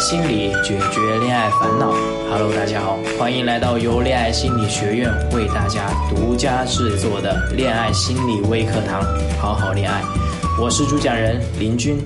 心理解决恋爱烦恼。Hello，大家好，欢迎来到由恋爱心理学院为大家独家制作的恋爱心理微课堂，好好恋爱。我是主讲人林军。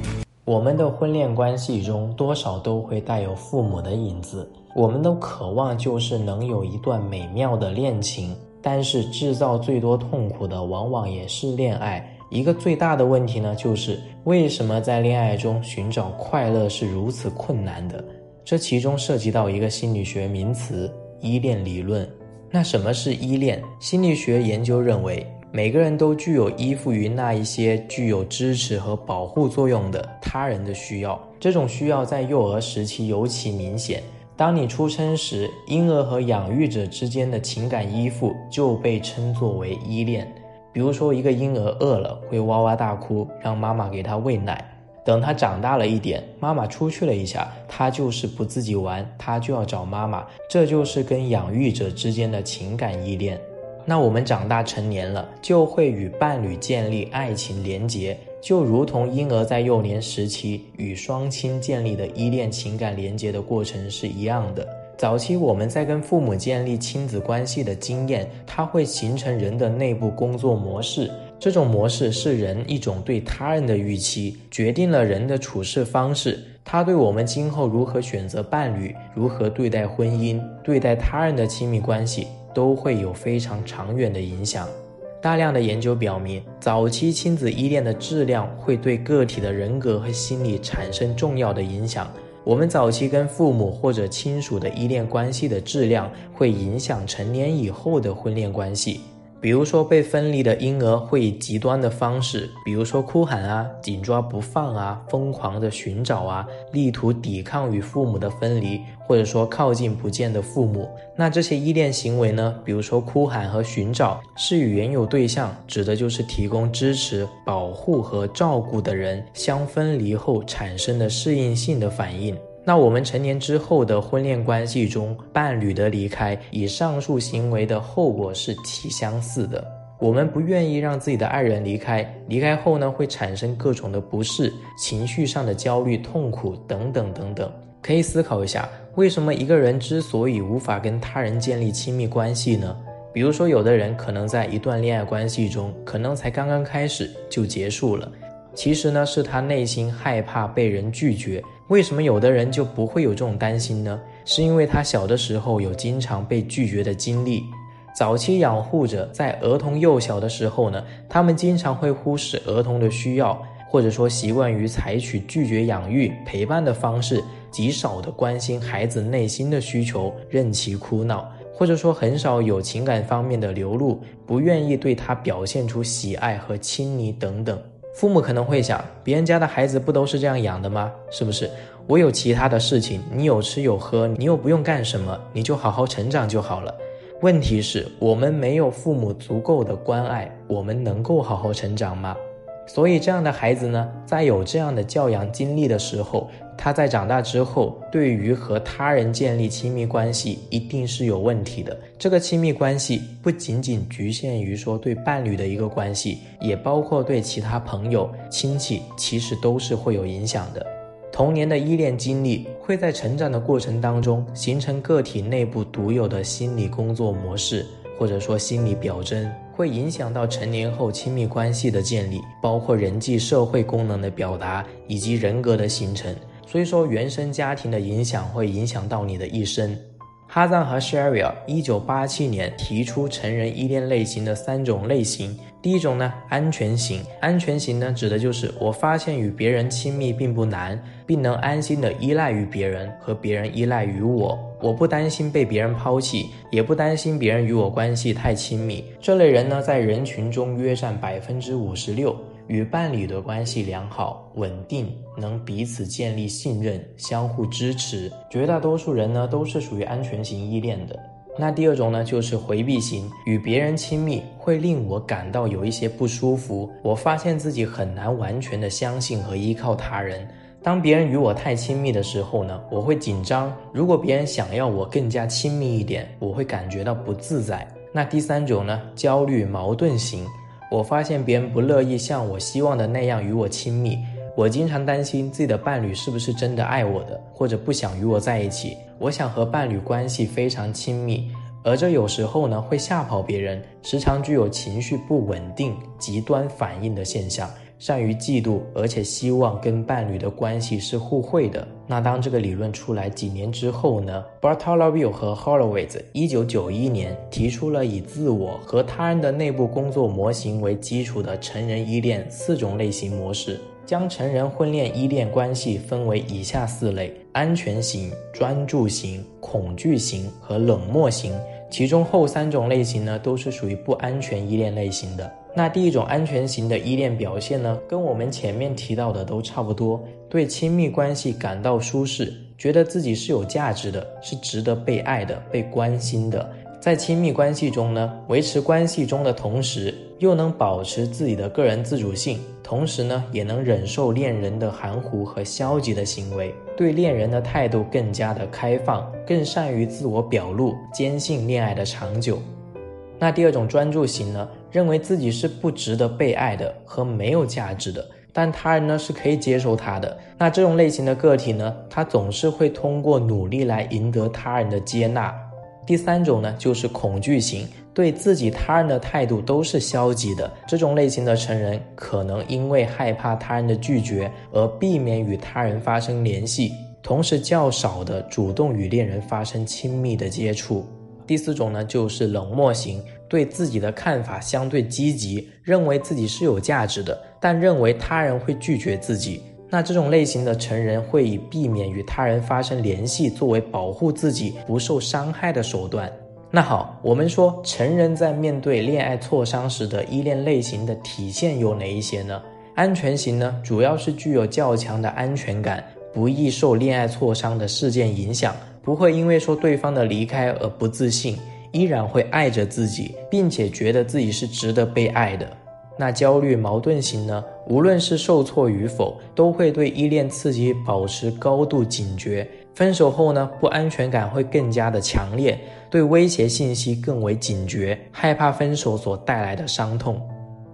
我们的婚恋关系中，多少都会带有父母的影子。我们都渴望就是能有一段美妙的恋情，但是制造最多痛苦的，往往也是恋爱。一个最大的问题呢，就是为什么在恋爱中寻找快乐是如此困难的？这其中涉及到一个心理学名词——依恋理论。那什么是依恋？心理学研究认为，每个人都具有依附于那一些具有支持和保护作用的他人的需要。这种需要在幼儿时期尤其明显。当你出生时，婴儿和养育者之间的情感依附就被称作为依恋。比如说，一个婴儿饿了会哇哇大哭，让妈妈给他喂奶。等他长大了一点，妈妈出去了一下，他就是不自己玩，他就要找妈妈。这就是跟养育者之间的情感依恋。那我们长大成年了，就会与伴侣建立爱情连结，就如同婴儿在幼年时期与双亲建立的依恋情感连结的过程是一样的。早期我们在跟父母建立亲子关系的经验，它会形成人的内部工作模式。这种模式是人一种对他人的预期，决定了人的处事方式。它对我们今后如何选择伴侣、如何对待婚姻、对待他人的亲密关系，都会有非常长远的影响。大量的研究表明，早期亲子依恋的质量会对个体的人格和心理产生重要的影响。我们早期跟父母或者亲属的依恋关系的质量，会影响成年以后的婚恋关系。比如说，被分离的婴儿会以极端的方式，比如说哭喊啊、紧抓不放啊、疯狂的寻找啊，力图抵抗与父母的分离，或者说靠近不见的父母。那这些依恋行为呢？比如说哭喊和寻找，是与原有对象，指的就是提供支持、保护和照顾的人相分离后产生的适应性的反应。那我们成年之后的婚恋关系中，伴侣的离开，与上述行为的后果是极相似的。我们不愿意让自己的爱人离开，离开后呢，会产生各种的不适、情绪上的焦虑、痛苦等等等等。可以思考一下，为什么一个人之所以无法跟他人建立亲密关系呢？比如说，有的人可能在一段恋爱关系中，可能才刚刚开始就结束了。其实呢，是他内心害怕被人拒绝。为什么有的人就不会有这种担心呢？是因为他小的时候有经常被拒绝的经历。早期养护者在儿童幼小的时候呢，他们经常会忽视儿童的需要，或者说习惯于采取拒绝养育、陪伴的方式，极少的关心孩子内心的需求，任其哭闹，或者说很少有情感方面的流露，不愿意对他表现出喜爱和亲昵等等。父母可能会想，别人家的孩子不都是这样养的吗？是不是？我有其他的事情，你有吃有喝，你又不用干什么，你就好好成长就好了。问题是，我们没有父母足够的关爱，我们能够好好成长吗？所以，这样的孩子呢，在有这样的教养经历的时候，他在长大之后，对于和他人建立亲密关系，一定是有问题的。这个亲密关系不仅仅局限于说对伴侣的一个关系，也包括对其他朋友、亲戚，其实都是会有影响的。童年的依恋经历会在成长的过程当中形成个体内部独有的心理工作模式，或者说心理表征。会影响到成年后亲密关系的建立，包括人际社会功能的表达以及人格的形成。所以说，原生家庭的影响会影响到你的一生。哈赞和 Sharia 一九八七年提出成人依恋类型的三种类型。第一种呢，安全型。安全型呢，指的就是我发现与别人亲密并不难，并能安心的依赖于别人和别人依赖于我。我不担心被别人抛弃，也不担心别人与我关系太亲密。这类人呢，在人群中约占百分之五十六。与伴侣的关系良好、稳定，能彼此建立信任、相互支持。绝大多数人呢，都是属于安全型依恋的。那第二种呢，就是回避型，与别人亲密会令我感到有一些不舒服。我发现自己很难完全的相信和依靠他人。当别人与我太亲密的时候呢，我会紧张。如果别人想要我更加亲密一点，我会感觉到不自在。那第三种呢，焦虑矛盾型。我发现别人不乐意像我希望的那样与我亲密，我经常担心自己的伴侣是不是真的爱我的，或者不想与我在一起。我想和伴侣关系非常亲密，而这有时候呢会吓跑别人，时常具有情绪不稳定、极端反应的现象。善于嫉妒，而且希望跟伴侣的关系是互惠的。那当这个理论出来几年之后呢？Bartholomew 和 Horowitz 一九九一年提出了以自我和他人的内部工作模型为基础的成人依恋四种类型模式，将成人婚恋依恋关系分为以下四类：安全型、专注型、恐惧型和冷漠型。其中后三种类型呢，都是属于不安全依恋类型的。那第一种安全型的依恋表现呢，跟我们前面提到的都差不多，对亲密关系感到舒适，觉得自己是有价值的，是值得被爱的、被关心的。在亲密关系中呢，维持关系中的同时，又能保持自己的个人自主性，同时呢，也能忍受恋人的含糊和消极的行为，对恋人的态度更加的开放，更善于自我表露，坚信恋爱的长久。那第二种专注型呢，认为自己是不值得被爱的和没有价值的，但他人呢是可以接受他的。那这种类型的个体呢，他总是会通过努力来赢得他人的接纳。第三种呢，就是恐惧型，对自己他人的态度都是消极的。这种类型的成人可能因为害怕他人的拒绝而避免与他人发生联系，同时较少的主动与恋人发生亲密的接触。第四种呢，就是冷漠型，对自己的看法相对积极，认为自己是有价值的，但认为他人会拒绝自己。那这种类型的成人会以避免与他人发生联系作为保护自己不受伤害的手段。那好，我们说成人在面对恋爱挫伤时的依恋类型的体现有哪一些呢？安全型呢，主要是具有较强的安全感，不易受恋爱挫伤的事件影响。不会因为说对方的离开而不自信，依然会爱着自己，并且觉得自己是值得被爱的。那焦虑矛盾型呢？无论是受挫与否，都会对依恋刺激保持高度警觉。分手后呢，不安全感会更加的强烈，对威胁信息更为警觉，害怕分手所带来的伤痛，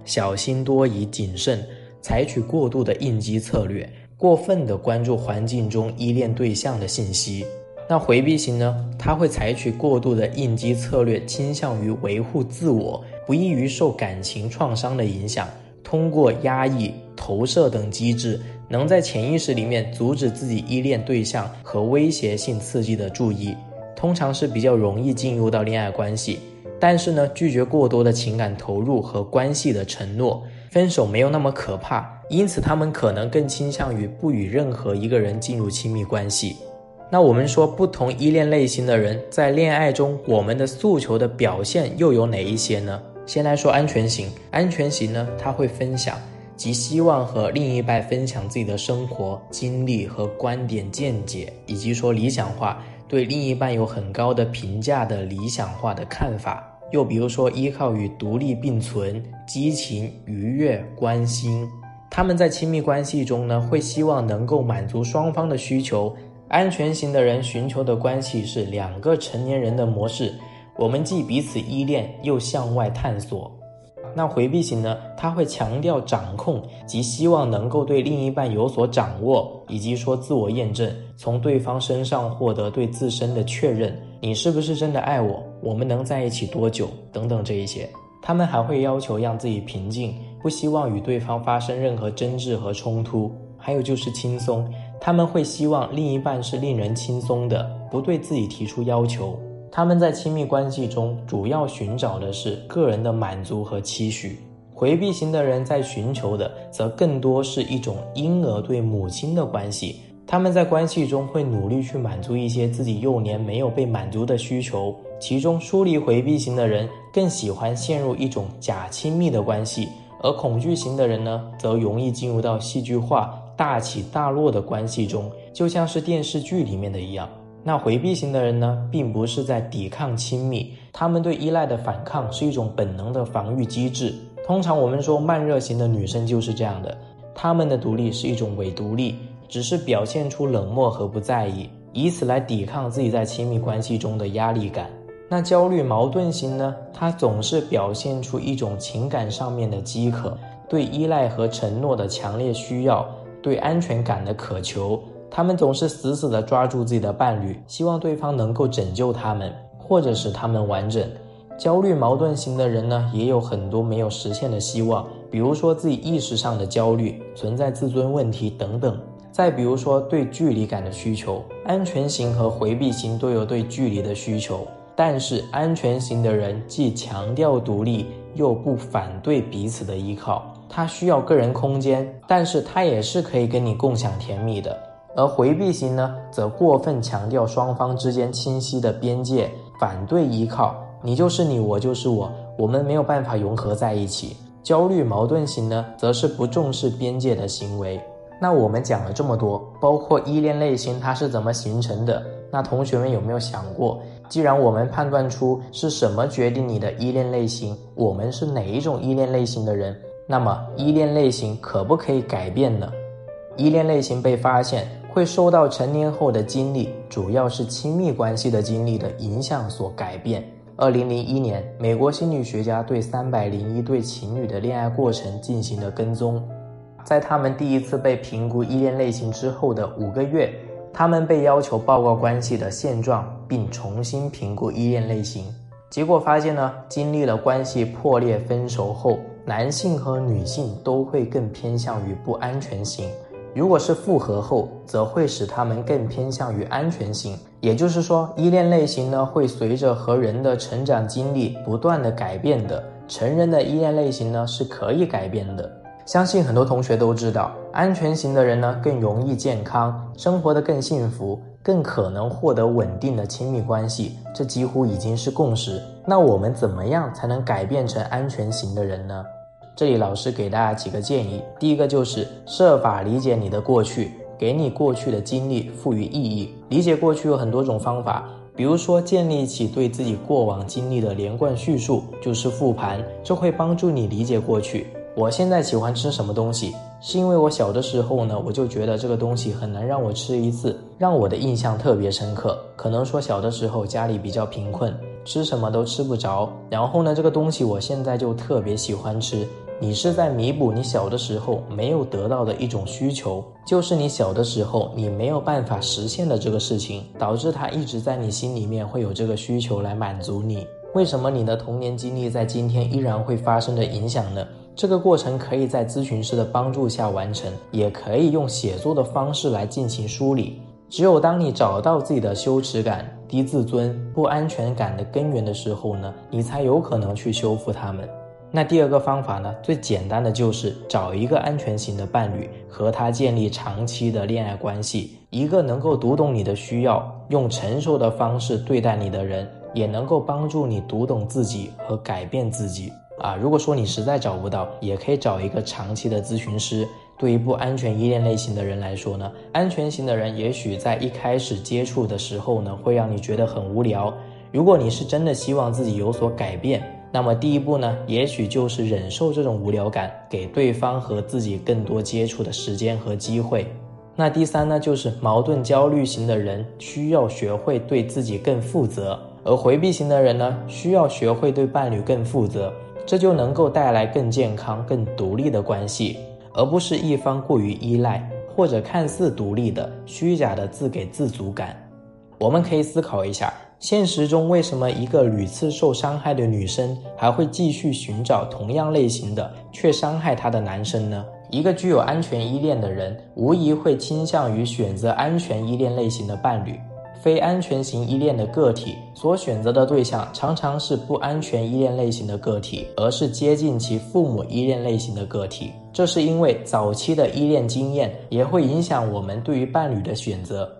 小心多疑、谨慎，采取过度的应激策略，过分的关注环境中依恋对象的信息。那回避型呢？他会采取过度的应激策略，倾向于维护自我，不易于受感情创伤的影响。通过压抑、投射等机制，能在潜意识里面阻止自己依恋对象和威胁性刺激的注意。通常是比较容易进入到恋爱关系，但是呢，拒绝过多的情感投入和关系的承诺。分手没有那么可怕，因此他们可能更倾向于不与任何一个人进入亲密关系。那我们说，不同依恋类型的人在恋爱中，我们的诉求的表现又有哪一些呢？先来说安全型，安全型呢，他会分享，即希望和另一半分享自己的生活经历和观点见解，以及说理想化，对另一半有很高的评价的理想化的看法。又比如说，依靠与独立并存，激情、愉悦、关心，他们在亲密关系中呢，会希望能够满足双方的需求。安全型的人寻求的关系是两个成年人的模式，我们既彼此依恋，又向外探索。那回避型呢？他会强调掌控，即希望能够对另一半有所掌握，以及说自我验证，从对方身上获得对自身的确认：你是不是真的爱我？我们能在一起多久？等等这一些。他们还会要求让自己平静，不希望与对方发生任何争执和冲突。还有就是轻松。他们会希望另一半是令人轻松的，不对自己提出要求。他们在亲密关系中主要寻找的是个人的满足和期许。回避型的人在寻求的则更多是一种婴儿对母亲的关系。他们在关系中会努力去满足一些自己幼年没有被满足的需求。其中疏离回避型的人更喜欢陷入一种假亲密的关系，而恐惧型的人呢，则容易进入到戏剧化。大起大落的关系中，就像是电视剧里面的一样。那回避型的人呢，并不是在抵抗亲密，他们对依赖的反抗是一种本能的防御机制。通常我们说慢热型的女生就是这样的，她们的独立是一种伪独立，只是表现出冷漠和不在意，以此来抵抗自己在亲密关系中的压力感。那焦虑矛盾型呢，它总是表现出一种情感上面的饥渴，对依赖和承诺的强烈需要。对安全感的渴求。他们总是死死地抓住自己的伴侣，希望对方能够拯救他们，或者使他们完整。焦虑矛盾型的人呢，也有很多没有实现的希望，比如说自己意识上的焦虑，存在自尊问题等等。再比如说对距离感的需求，安全型和回避型都有对距离的需求，但是安全型的人既强调独立，又不反对彼此的依靠。他需要个人空间，但是他也是可以跟你共享甜蜜的。而回避型呢，则过分强调双方之间清晰的边界，反对依靠，你就是你，我就是我，我们没有办法融合在一起。焦虑矛盾型呢，则是不重视边界的行为。那我们讲了这么多，包括依恋类型它是怎么形成的？那同学们有没有想过，既然我们判断出是什么决定你的依恋类型，我们是哪一种依恋类型的人？那么依恋类型可不可以改变呢？依恋类型被发现会受到成年后的经历，主要是亲密关系的经历的影响所改变。二零零一年，美国心理学家对三百零一对情侣的恋爱过程进行了跟踪，在他们第一次被评估依恋类型之后的五个月，他们被要求报告关系的现状，并重新评估依恋类型。结果发现呢，经历了关系破裂、分手后。男性和女性都会更偏向于不安全型，如果是复合后，则会使他们更偏向于安全型。也就是说，依恋类型呢会随着和人的成长经历不断的改变的。成人的依恋类型呢是可以改变的。相信很多同学都知道，安全型的人呢更容易健康，生活的更幸福，更可能获得稳定的亲密关系，这几乎已经是共识。那我们怎么样才能改变成安全型的人呢？这里老师给大家几个建议，第一个就是设法理解你的过去，给你过去的经历赋予意义。理解过去有很多种方法，比如说建立起对自己过往经历的连贯叙述，就是复盘，这会帮助你理解过去。我现在喜欢吃什么东西，是因为我小的时候呢，我就觉得这个东西很难让我吃一次，让我的印象特别深刻。可能说小的时候家里比较贫困，吃什么都吃不着，然后呢，这个东西我现在就特别喜欢吃。你是在弥补你小的时候没有得到的一种需求，就是你小的时候你没有办法实现的这个事情，导致它一直在你心里面会有这个需求来满足你。为什么你的童年经历在今天依然会发生的影响呢？这个过程可以在咨询师的帮助下完成，也可以用写作的方式来进行梳理。只有当你找到自己的羞耻感、低自尊、不安全感的根源的时候呢，你才有可能去修复它们。那第二个方法呢？最简单的就是找一个安全型的伴侣，和他建立长期的恋爱关系。一个能够读懂你的需要，用成熟的方式对待你的人，也能够帮助你读懂自己和改变自己。啊，如果说你实在找不到，也可以找一个长期的咨询师。对于不安全依恋类型的人来说呢，安全型的人也许在一开始接触的时候呢，会让你觉得很无聊。如果你是真的希望自己有所改变，那么第一步呢，也许就是忍受这种无聊感，给对方和自己更多接触的时间和机会。那第三呢，就是矛盾焦虑型的人需要学会对自己更负责，而回避型的人呢，需要学会对伴侣更负责，这就能够带来更健康、更独立的关系，而不是一方过于依赖或者看似独立的虚假的自给自足感。我们可以思考一下。现实中，为什么一个屡次受伤害的女生还会继续寻找同样类型的却伤害她的男生呢？一个具有安全依恋的人，无疑会倾向于选择安全依恋类型的伴侣。非安全型依恋的个体所选择的对象，常常是不安全依恋类型的个体，而是接近其父母依恋类型的个体。这是因为早期的依恋经验也会影响我们对于伴侣的选择。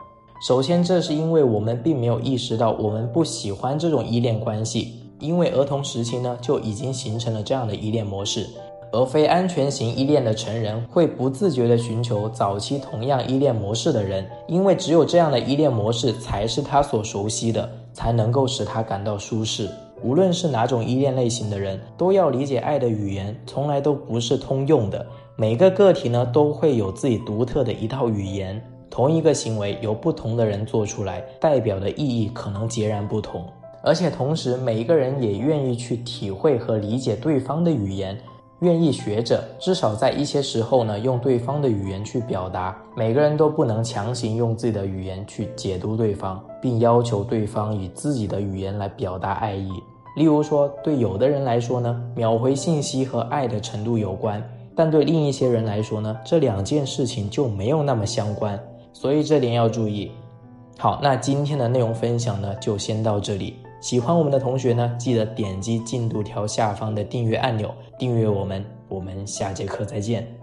首先，这是因为我们并没有意识到我们不喜欢这种依恋关系，因为儿童时期呢就已经形成了这样的依恋模式。而非安全型依恋的成人会不自觉地寻求早期同样依恋模式的人，因为只有这样的依恋模式才是他所熟悉的，才能够使他感到舒适。无论是哪种依恋类型的人，都要理解爱的语言从来都不是通用的，每个个体呢都会有自己独特的一套语言。同一个行为由不同的人做出来，代表的意义可能截然不同。而且同时，每一个人也愿意去体会和理解对方的语言。愿意学着，至少在一些时候呢，用对方的语言去表达。每个人都不能强行用自己的语言去解读对方，并要求对方以自己的语言来表达爱意。例如说，对有的人来说呢，秒回信息和爱的程度有关；但对另一些人来说呢，这两件事情就没有那么相关。所以这点要注意。好，那今天的内容分享呢，就先到这里。喜欢我们的同学呢，记得点击进度条下方的订阅按钮，订阅我们。我们下节课再见。